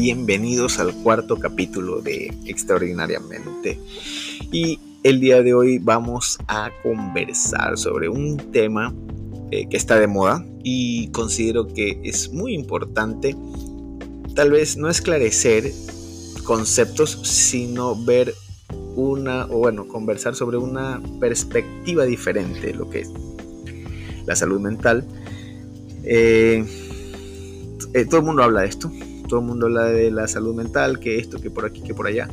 bienvenidos al cuarto capítulo de Extraordinariamente. Y el día de hoy vamos a conversar sobre un tema eh, que está de moda y considero que es muy importante tal vez no esclarecer conceptos, sino ver una, o bueno, conversar sobre una perspectiva diferente de lo que es la salud mental. Eh, eh, todo el mundo habla de esto, todo el mundo habla de la salud mental, que esto, que por aquí, que por allá.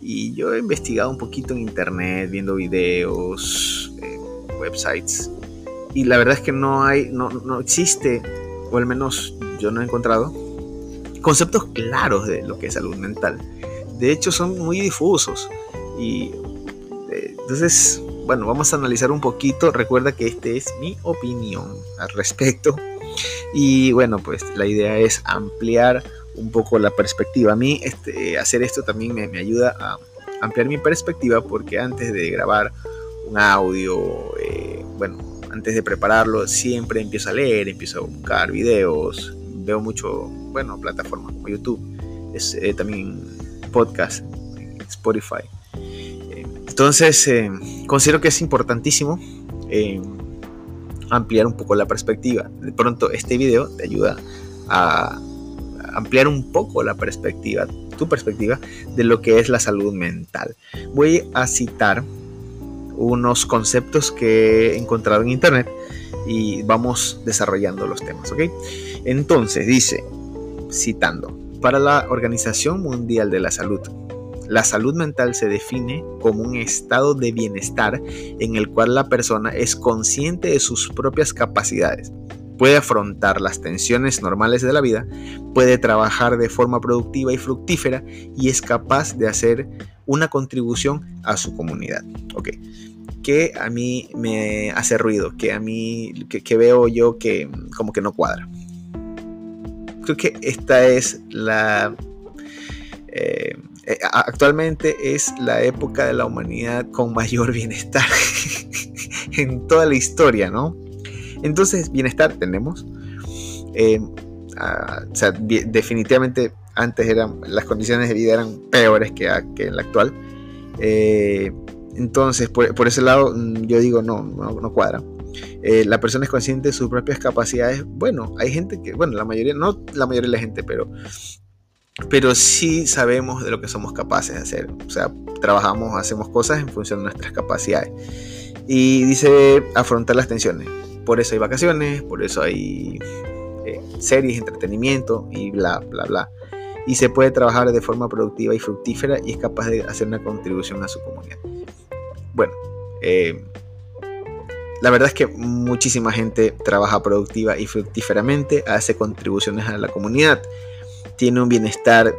Y yo he investigado un poquito en internet, viendo videos, eh, websites, y la verdad es que no hay, no, no existe, o al menos yo no he encontrado, conceptos claros de lo que es salud mental. De hecho, son muy difusos. Y eh, entonces, bueno, vamos a analizar un poquito. Recuerda que este es mi opinión al respecto. Y bueno, pues la idea es ampliar un poco la perspectiva. A mí este, hacer esto también me, ayuda a ampliar mi perspectiva porque antes de grabar un audio, eh, bueno, antes de prepararlo, siempre empiezo a leer, empiezo a buscar videos, veo mucho, bueno, plataformas como YouTube, eh, también podcast, Spotify. Eh, entonces, considero que es importantísimo ampliar un poco la perspectiva. De pronto este video te ayuda a ampliar un poco la perspectiva, tu perspectiva de lo que es la salud mental. Voy a citar unos conceptos que he encontrado en internet y vamos desarrollando los temas, ¿ok? Entonces dice, citando, para la Organización Mundial de la Salud, la salud mental se define como un estado de bienestar en el cual la persona es consciente de sus propias capacidades, puede afrontar las tensiones normales de la vida, puede trabajar de forma productiva y fructífera y es capaz de hacer una contribución a su comunidad. Ok, que a mí me hace ruido, que a mí, que, veo yo que como que no cuadra. Creo que esta es la... Eh, eh, actualmente es la época de la humanidad con mayor bienestar en toda la historia, ¿no? Entonces, bienestar tenemos. Eh, ah, o sea, definitivamente antes eran, las condiciones de vida eran peores que, en la actual. Eh, entonces, por, ese lado, mm, yo digo, no, no, cuadra. la persona es consciente de sus propias capacidades. Bueno, hay gente que, bueno, la mayoría, no la mayoría de la gente, pero pero sí sabemos de lo que somos capaces de hacer. O sea, trabajamos, hacemos cosas en función de nuestras capacidades. Y dice afrontar las tensiones. Por eso hay vacaciones, por eso hay eh, series, entretenimiento y bla, bla, bla. Y se puede trabajar de forma productiva y fructífera y es capaz de hacer una contribución a su comunidad. Bueno, eh, la verdad es que muchísima gente trabaja productiva y fructíferamente, hace contribuciones a la comunidad tiene un bienestar,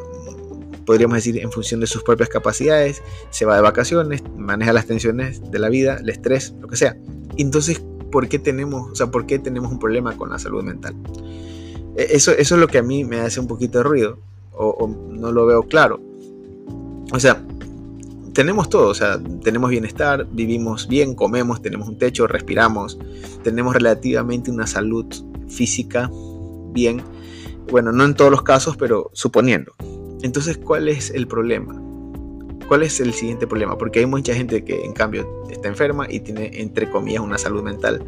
podríamos decir, en función de sus propias capacidades, se va de vacaciones, maneja las tensiones de la vida, el estrés, lo que sea. Entonces, ¿por qué tenemos, o sea, por qué tenemos un problema con la salud mental? E, eso, eso es lo que a mí me hace un poquito de ruido, o, no lo veo claro. O sea, tenemos todo, o sea, tenemos bienestar, vivimos bien, comemos, tenemos un techo, respiramos, tenemos relativamente una salud física bien, bueno, no en todos los casos, pero suponiendo. Entonces, ¿cuál es el problema? ¿Cuál es el siguiente problema? Porque hay mucha gente que en cambio está enferma y tiene, entre comillas, una salud mental,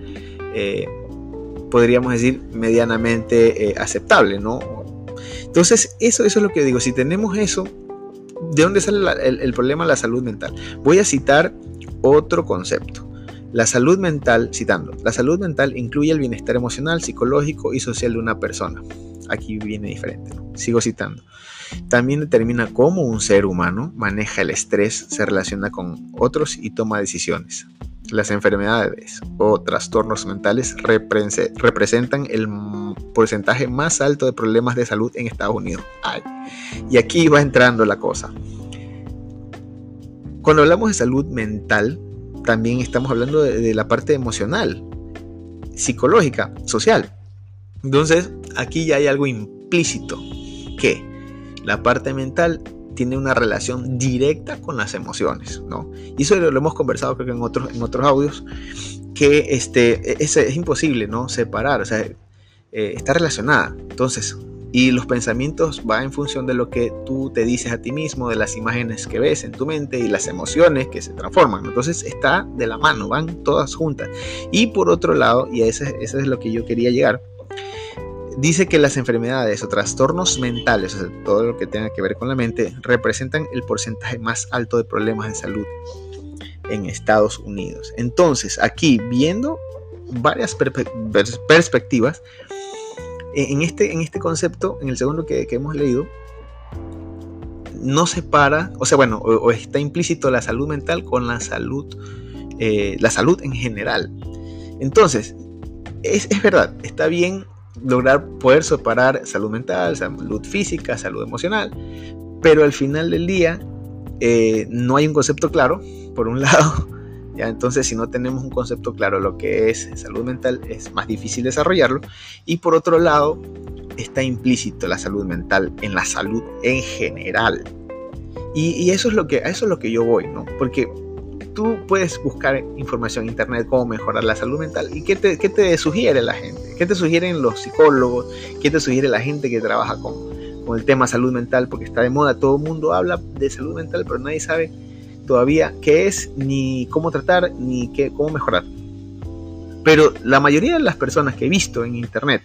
eh, podríamos decir, medianamente eh, aceptable, ¿no? Entonces, eso, es lo que digo. Si tenemos eso, ¿de dónde sale el, el problema de la salud mental? Voy a citar otro concepto. La salud mental, citando, la salud mental incluye el bienestar emocional, psicológico y social de una persona aquí viene diferente. Sigo citando. También determina cómo un ser humano maneja el estrés, se relaciona con otros y toma decisiones. Las enfermedades o trastornos mentales representan el porcentaje más alto de problemas de salud en Estados Unidos. Y aquí va entrando la cosa. Cuando hablamos de salud mental, también estamos hablando de la parte emocional, psicológica, social. Entonces, aquí ya hay algo implícito, que la parte mental tiene una relación directa con las emociones, ¿no? Y eso lo hemos conversado creo que en otros, en otros audios, que este, es, es imposible, ¿no? Separar, o sea, eh, está relacionada. Entonces, Y los pensamientos van en función de lo que tú te dices a ti mismo, de las imágenes que ves en tu mente y las emociones que se transforman. Entonces está de la mano, van todas juntas. Y por otro lado, y eso, eso es lo que yo quería llegar, dice que las enfermedades o trastornos mentales, o sea, todo lo que tenga que ver con la mente, representan el porcentaje más alto de problemas de salud en Estados Unidos. Entonces, aquí viendo varias perspectivas, en este, en este concepto, en el segundo que, hemos leído, no separa, o sea, bueno, o, está implícito la salud mental con la salud, eh, la salud en general. Entonces, es, es, verdad, está bien lograr poder separar salud mental, salud física, salud emocional, pero al final del día eh, no hay un concepto claro, por un lado, ¿ya? entonces si no tenemos un concepto claro lo que es salud mental es más difícil desarrollarlo, y por otro lado está implícito la salud mental en la salud en general. Y, eso es lo que, a eso es lo que yo voy, ¿no? Porque tú puedes buscar información en internet cómo mejorar la salud mental y qué te, qué te sugiere la gente, qué te sugieren los psicólogos, qué te sugiere la gente que trabaja con, con el tema salud mental, porque está de moda, todo el mundo habla de salud mental, pero nadie sabe todavía qué es, ni cómo tratar, ni qué, cómo mejorar. Pero la mayoría de las personas que he visto en internet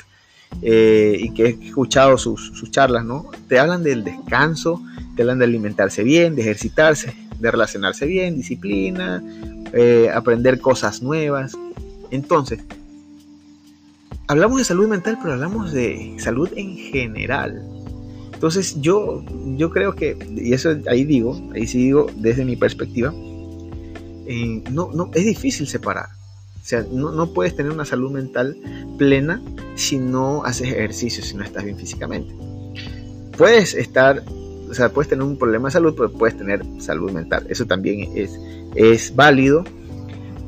eh, y que he escuchado sus, sus charlas, ¿no? Te hablan del descanso, te hablan de alimentarse bien, de ejercitarse, de relacionarse bien, disciplina, eh, aprender cosas nuevas. Entonces, hablamos de salud mental, pero hablamos de salud en general. Entonces yo, yo creo que, y eso ahí digo, ahí sí digo desde mi perspectiva, eh, no, no, es difícil separar. O sea, no, no, puedes tener una salud mental plena si no haces ejercicio, si no estás bien físicamente. Puedes estar o sea, puedes tener un problema de salud, pero puedes tener salud mental. Eso también es, es válido.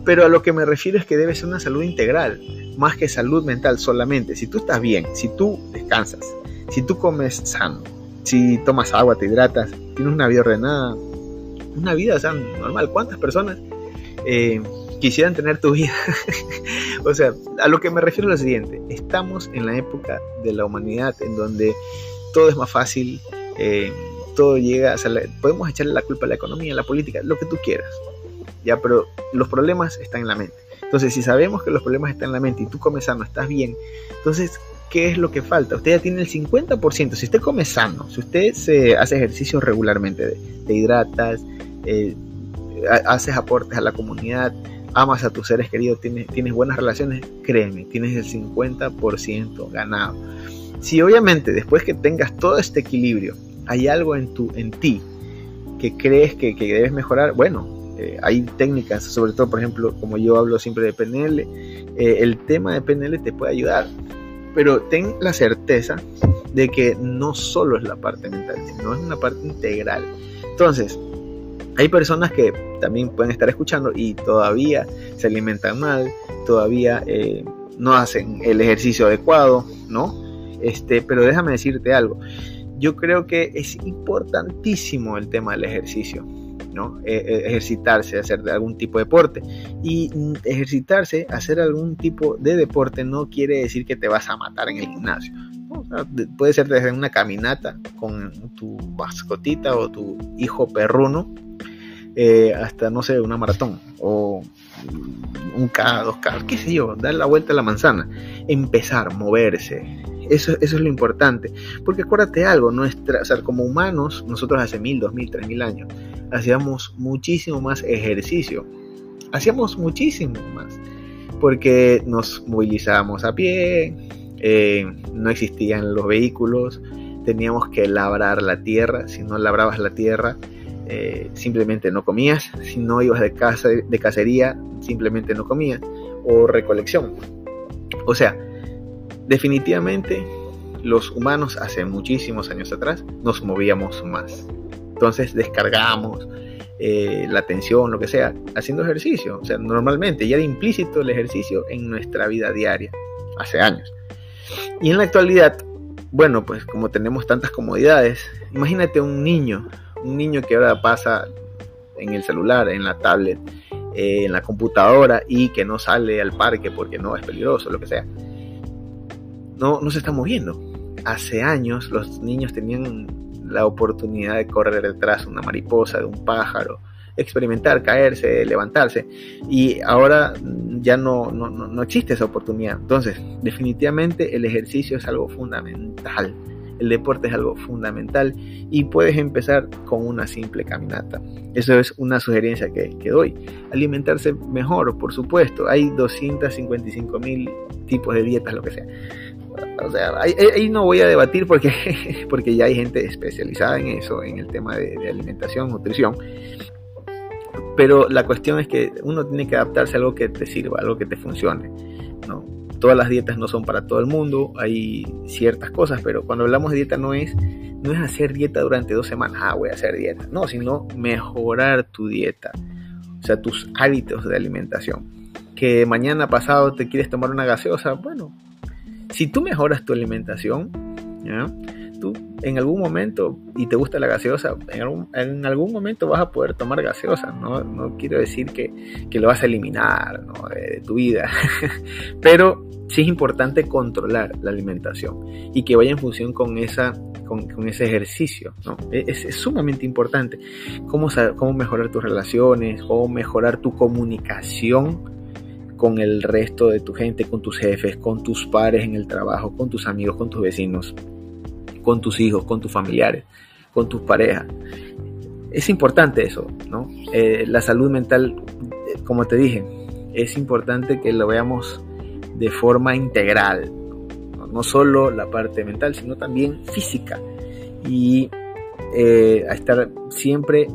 Pero a lo que me refiero es que debe ser una salud integral, más que salud mental solamente. Si tú estás bien, si tú descansas, si tú comes sano, si tomas agua, te hidratas, tienes una vida ordenada, una vida o normal. ¿Cuántas personas eh, quisieran tener tu vida? o sea, a lo que me refiero es lo siguiente. Estamos en la época de la humanidad en donde todo es más fácil, eh, llega, podemos echarle la culpa a la economía, a la política, lo que tú quieras, ya, pero los problemas están en la mente. Entonces, si sabemos que los problemas están en la mente y tú comes sano, estás bien, entonces, ¿qué es lo que falta? Usted ya tiene el 50%. Si usted come sano, si usted se hace ejercicio regularmente, te hidratas, eh, haces aportes a la comunidad, amas a tus seres queridos, tienes, tienes buenas relaciones, créeme, tienes el 50% ganado. Si obviamente después que tengas todo este equilibrio, hay algo en, tu, en ti que crees que, debes mejorar, bueno, eh, hay técnicas, sobre todo, por ejemplo, como yo hablo siempre de PNL, eh, el tema de PNL te puede ayudar, pero ten la certeza de que no solo es la parte mental, sino es una parte integral. Entonces, hay personas que también pueden estar escuchando y todavía se alimentan mal, todavía eh, no hacen el ejercicio adecuado, ¿no? Este, pero déjame decirte algo. Yo creo que es importantísimo el tema del ejercicio, ¿no? E, e, ejercitarse, hacer algún tipo de deporte. Y ejercitarse, hacer algún tipo de deporte no quiere decir que te vas a matar en el gimnasio. puede ser desde una caminata con tu mascotita o tu hijo perruno eh, hasta, no sé, una maratón o un K, dos K, qué sé yo, dar la vuelta a la manzana, empezar, moverse, eso, eso es lo importante. Porque acuérdate algo, nuestra, o sea, como humanos, nosotros hace mil, dos mil, tres mil años, hacíamos muchísimo más ejercicio. Hacíamos muchísimo más. Porque nos movilizábamos a pie, eh, no existían los vehículos, teníamos que labrar la tierra. Si no labrabas la tierra, eh, simplemente no comías. Si no ibas de, casa, de cacería, simplemente no comías. O recolección. O sea, definitivamente los humanos hace muchísimos años atrás nos movíamos más. Entonces descargamos eh, la tensión, lo que sea, haciendo ejercicio. O sea, normalmente ya de implícito el ejercicio en nuestra vida diaria, hace años. Y en la actualidad, bueno, pues como tenemos tantas comodidades, imagínate un niño, un niño que ahora pasa en el celular, en la tablet, eh, en la computadora y que no sale al parque porque no es peligroso, lo que sea no, no se está moviendo. hace años los niños tenían la oportunidad de correr detrás de una mariposa, de un pájaro, experimentar, caerse, levantarse. Y ahora ya no, no, no existe esa oportunidad. Entonces, definitivamente el ejercicio es algo fundamental. El deporte es algo fundamental y puedes empezar con una simple caminata. Eso es una sugerencia que, que doy. Alimentarse mejor, por supuesto. Hay 255 mil tipos de dietas, lo que sea. O sea, ahí, no voy a debatir porque, porque ya hay gente especializada en eso, en el tema de, de alimentación, nutrición. Pero la cuestión es que uno tiene que adaptarse a algo que te sirva, algo que te funcione. ¿no? Todas las dietas no son para todo el mundo, hay ciertas cosas, pero cuando hablamos de dieta no es, no es hacer dieta durante dos semanas, ah, voy a hacer dieta, no, sino mejorar tu dieta, o sea, tus hábitos de alimentación. Que mañana pasado te quieres tomar una gaseosa, bueno, si tú mejoras tu alimentación, ¿ya? tú en algún momento, y te gusta la gaseosa, en algún, momento vas a poder tomar gaseosa. No, no quiero decir que, lo vas a eliminar de, tu vida, pero sí es importante controlar la alimentación y que vaya en función con, esa, con, ese ejercicio. ¿no? Es, es, sumamente importante cómo, cómo mejorar tus relaciones, cómo mejorar tu comunicación con el resto de tu gente, con tus jefes, con tus pares en el trabajo, con tus amigos, con tus vecinos con tus hijos, con tus familiares, con tus parejas. Es importante eso, ¿no? Eh, la salud mental, eh, como te dije, es importante que lo veamos de forma integral, no, solo la parte mental, sino también física. Y eh, a estar siempre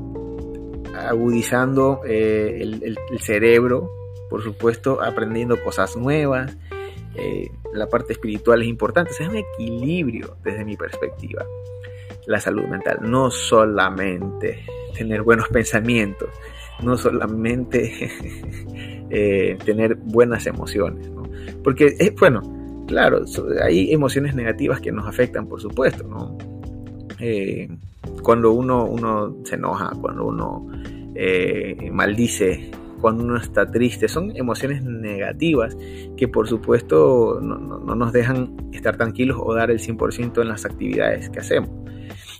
agudizando el, cerebro, por supuesto, aprendiendo cosas nuevas, eh, la parte espiritual es importante, es un equilibrio desde mi perspectiva. La salud mental, no solamente tener buenos pensamientos, no solamente eh, tener buenas emociones, porque es bueno, claro, hay emociones negativas que nos afectan, por supuesto, ¿no? Eh, cuando uno, uno se enoja, cuando uno maldice cuando uno está triste. Son emociones negativas que por supuesto no, nos dejan estar tranquilos o dar el 100% en las actividades que hacemos.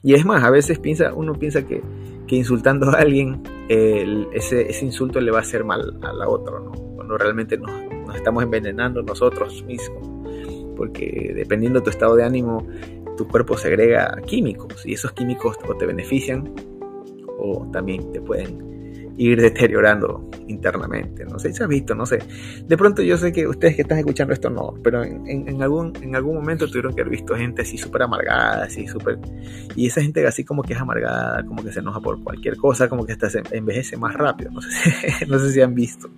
Y es más, a veces piensa, uno piensa que, insultando a alguien, ese, insulto le va a hacer mal a la otra, ¿no? cuando realmente nos, nos estamos envenenando nosotros mismos. Porque dependiendo de tu estado de ánimo, tu cuerpo segrega químicos y esos químicos o te benefician o también te pueden ir deteriorando internamente. No sé si has visto, no sé. De pronto yo sé que ustedes que están escuchando esto no, pero en, algún, en algún momento tuvieron que haber visto gente así súper amargada, así súper... Y esa gente así como que es amargada, como que se enoja por cualquier cosa, como que hasta se envejece más rápido. No sé si, no sé si han visto.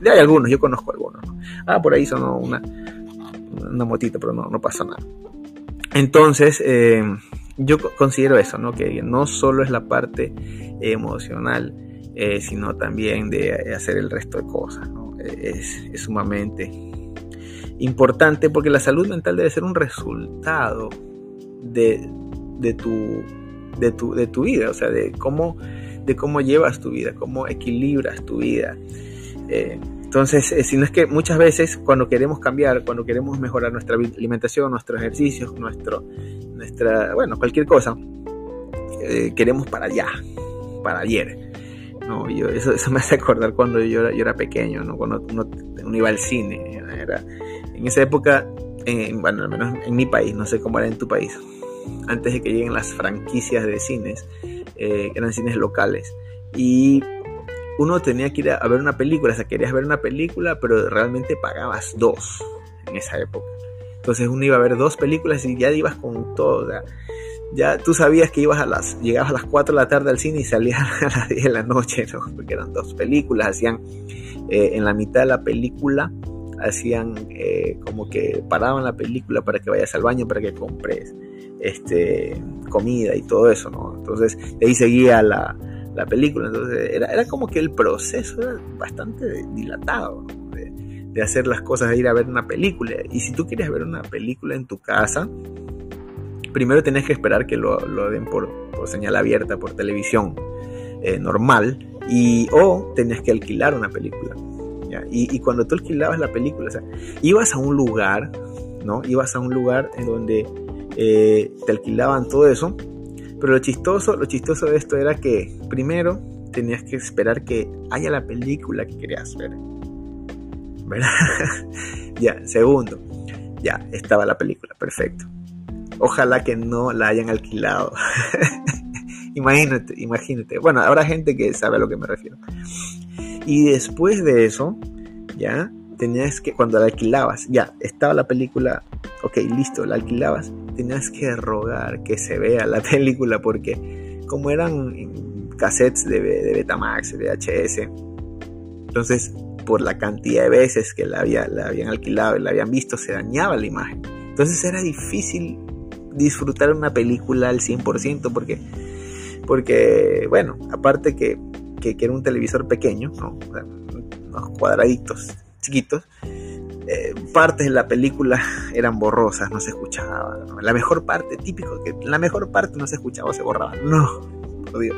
De hay algunos, yo conozco algunos. Ah, por ahí sonó una, una motita, pero no, no pasa nada. Entonces, eh, yo considero eso, ¿no? Que no solo es la parte emocional, eh, sino también de hacer el resto de cosas. Es, sumamente importante porque la salud mental debe ser un resultado de, tu, de, tu, de tu vida, o sea, de cómo, de cómo llevas tu vida, cómo equilibras tu vida. Eh, entonces, eh, si no es que muchas veces cuando queremos cambiar, cuando queremos mejorar nuestra alimentación, nuestros ejercicios, nuestro, nuestra, bueno, cualquier cosa, queremos para allá, para ayer. No, yo, eso, me hace acordar cuando yo era, yo era pequeño, ¿no? cuando uno, iba al cine. Era, en esa época, bueno, al menos en mi país, no sé cómo era en tu país, antes de que lleguen las franquicias de cines, eh, eran cines locales. Y uno tenía que ir a, ver una película, o sea, querías ver una película, pero realmente pagabas dos en esa época. Entonces uno iba a ver dos películas y ya ibas con todo. Ya tú sabías que ibas a las, llegabas a las 4 de la tarde al cine y salías a las 10 de la noche, ¿no? porque eran dos películas, hacían eh, en la mitad de la película, hacían eh, como que paraban la película para que vayas al baño, para que compres este, comida y todo eso, ¿no? Entonces, de ahí seguía la, la película, entonces era, era, como que el proceso era bastante dilatado, de, de hacer las cosas, de ir a ver una película. Y si tú quieres ver una película en tu casa, primero tenés que esperar que lo, den por, señal abierta, por televisión eh, normal, y, o tenés que alquilar una película. Y, cuando tú alquilabas la película, ibas a un lugar, ¿no? Ibas a un lugar en donde eh, te alquilaban todo eso. Pero lo chistoso, lo chistoso de esto era que primero tenías que esperar que haya la película que querías ver. Ya, segundo, ya estaba la película, perfecto. Ojalá que no la hayan alquilado. imagínate, imagínate. Bueno, habrá gente que sabe a lo que me refiero. Y después de eso, ya, tenías que, cuando la alquilabas, ya, estaba la película, ok, listo, la alquilabas, tenías que rogar que se vea la película porque como eran cassettes de, de Betamax, VHS, entonces por la cantidad de veces que la, había, la habían alquilado y la habían visto, se dañaba la imagen. Entonces era difícil disfrutar una película al 100% porque, porque bueno, aparte que, que, era un televisor pequeño, ¿no? unos cuadraditos chiquitos, eh, partes de la película eran borrosas, no se escuchaba. La mejor parte, típico, que la mejor parte no se escuchaba o se borraba. No, por Dios.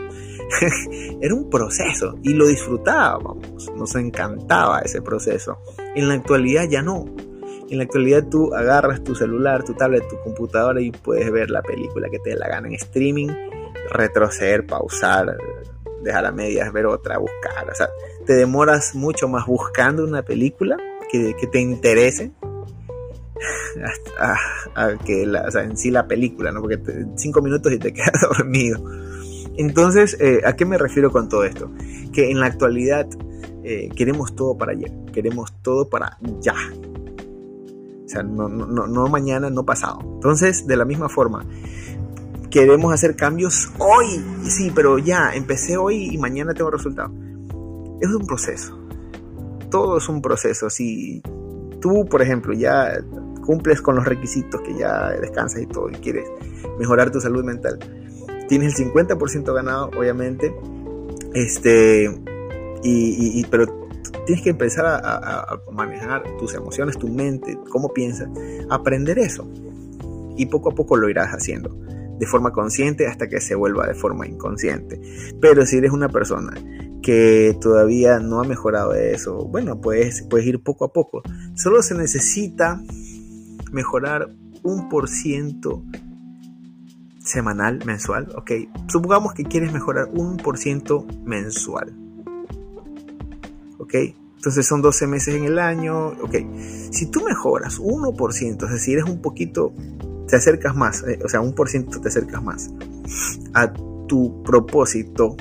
Era un proceso y lo disfrutábamos, nos encantaba ese proceso. En la actualidad ya no. En la actualidad tú agarras tu celular, tu tablet, tu computadora y puedes ver la película que te dé la gana en streaming, retroceder, pausar, dejar a medias, ver otra, buscar. O sea, te demoras mucho más buscando una película que, te interese a, que la, o sea, en sí la película, ¿no? Porque cinco minutos y te quedas dormido. Entonces, eh, ¿a qué me refiero con todo esto? Que en la actualidad eh, queremos todo para ayer, queremos todo para ya. No, mañana, no pasado. Entonces, de la misma forma, queremos hacer cambios hoy, sí, pero ya, empecé hoy y mañana tengo resultado. Es un proceso. Todo es un proceso. Si tú, por ejemplo, ya cumples con los requisitos, que ya descansas y todo, y quieres mejorar tu salud mental, tienes el 50% ganado, obviamente, este, y, pero tienes que empezar a, manejar tus emociones, tu mente, cómo piensas, aprender eso. Y poco a poco lo irás haciendo de forma consciente hasta que se vuelva de forma inconsciente. Pero si eres una persona que todavía no ha mejorado eso, bueno, puedes, puedes ir poco a poco. Solo se necesita mejorar un por ciento semanal, mensual, ok. Supongamos que quieres mejorar un por ciento mensual, Entonces son 12 meses en el año, ok. Si tú mejoras 1%, es decir, eres un poquito, te acercas más, eh, o sea, un por ciento te acercas más a tu propósito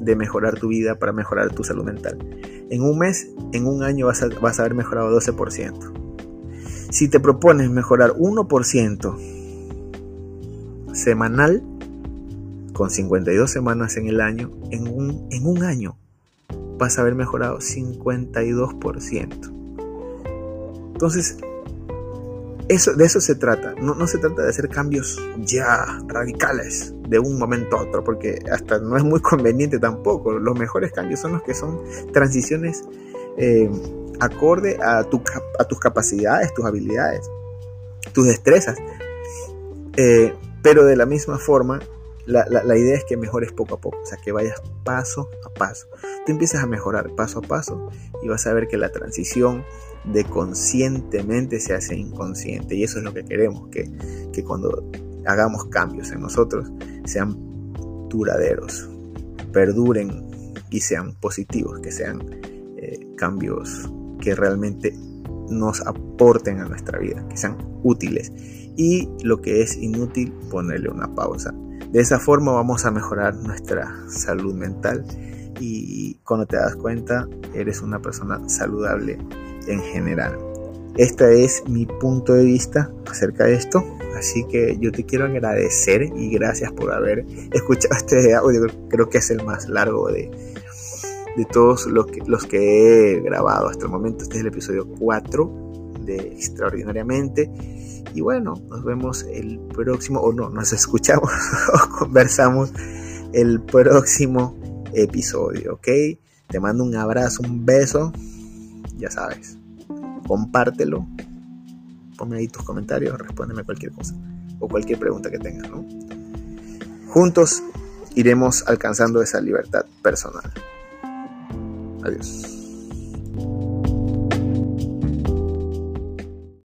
de mejorar tu vida para mejorar tu salud mental. En un mes, en un año vas a, vas a haber mejorado 12%. Si te propones mejorar 1%, semanal, con 52 semanas en el año, en un, en un año vas a haber mejorado 52%. Entonces, eso, de eso se trata. No, no, se trata de hacer cambios ya radicales de un momento a otro, porque hasta no es muy conveniente tampoco. Los mejores cambios son los que son transiciones eh, acorde a, tu, a tus capacidades, tus habilidades, tus destrezas. Eh, pero de la misma forma, la, idea es que mejores poco a poco, o sea, que vayas paso a paso. Tú empiezas a mejorar paso a paso y vas a ver que la transición de conscientemente se hace inconsciente. Y eso es lo que queremos, que, cuando hagamos cambios en nosotros sean duraderos, perduren y sean positivos, que sean eh, cambios que realmente nos aporten a nuestra vida, que sean útiles y lo que es inútil ponerle una pausa. De esa forma vamos a mejorar nuestra salud mental y cuando te das cuenta eres una persona saludable en general. Este es mi punto de vista acerca de esto. Así que yo te quiero agradecer y gracias por haber escuchado este audio. Creo que es el más largo de, de todos los que, los que he grabado hasta el momento. Este es el episodio 4 Extraordinariamente. Y bueno, nos vemos el próximo, o no, nos escuchamos o conversamos el próximo episodio, ¿ok? Te mando un abrazo, un beso, ya sabes, compártelo, ponme ahí tus comentarios, respóndeme cualquier cosa o cualquier pregunta que tengas, ¿no? Juntos iremos alcanzando esa libertad personal. Adiós.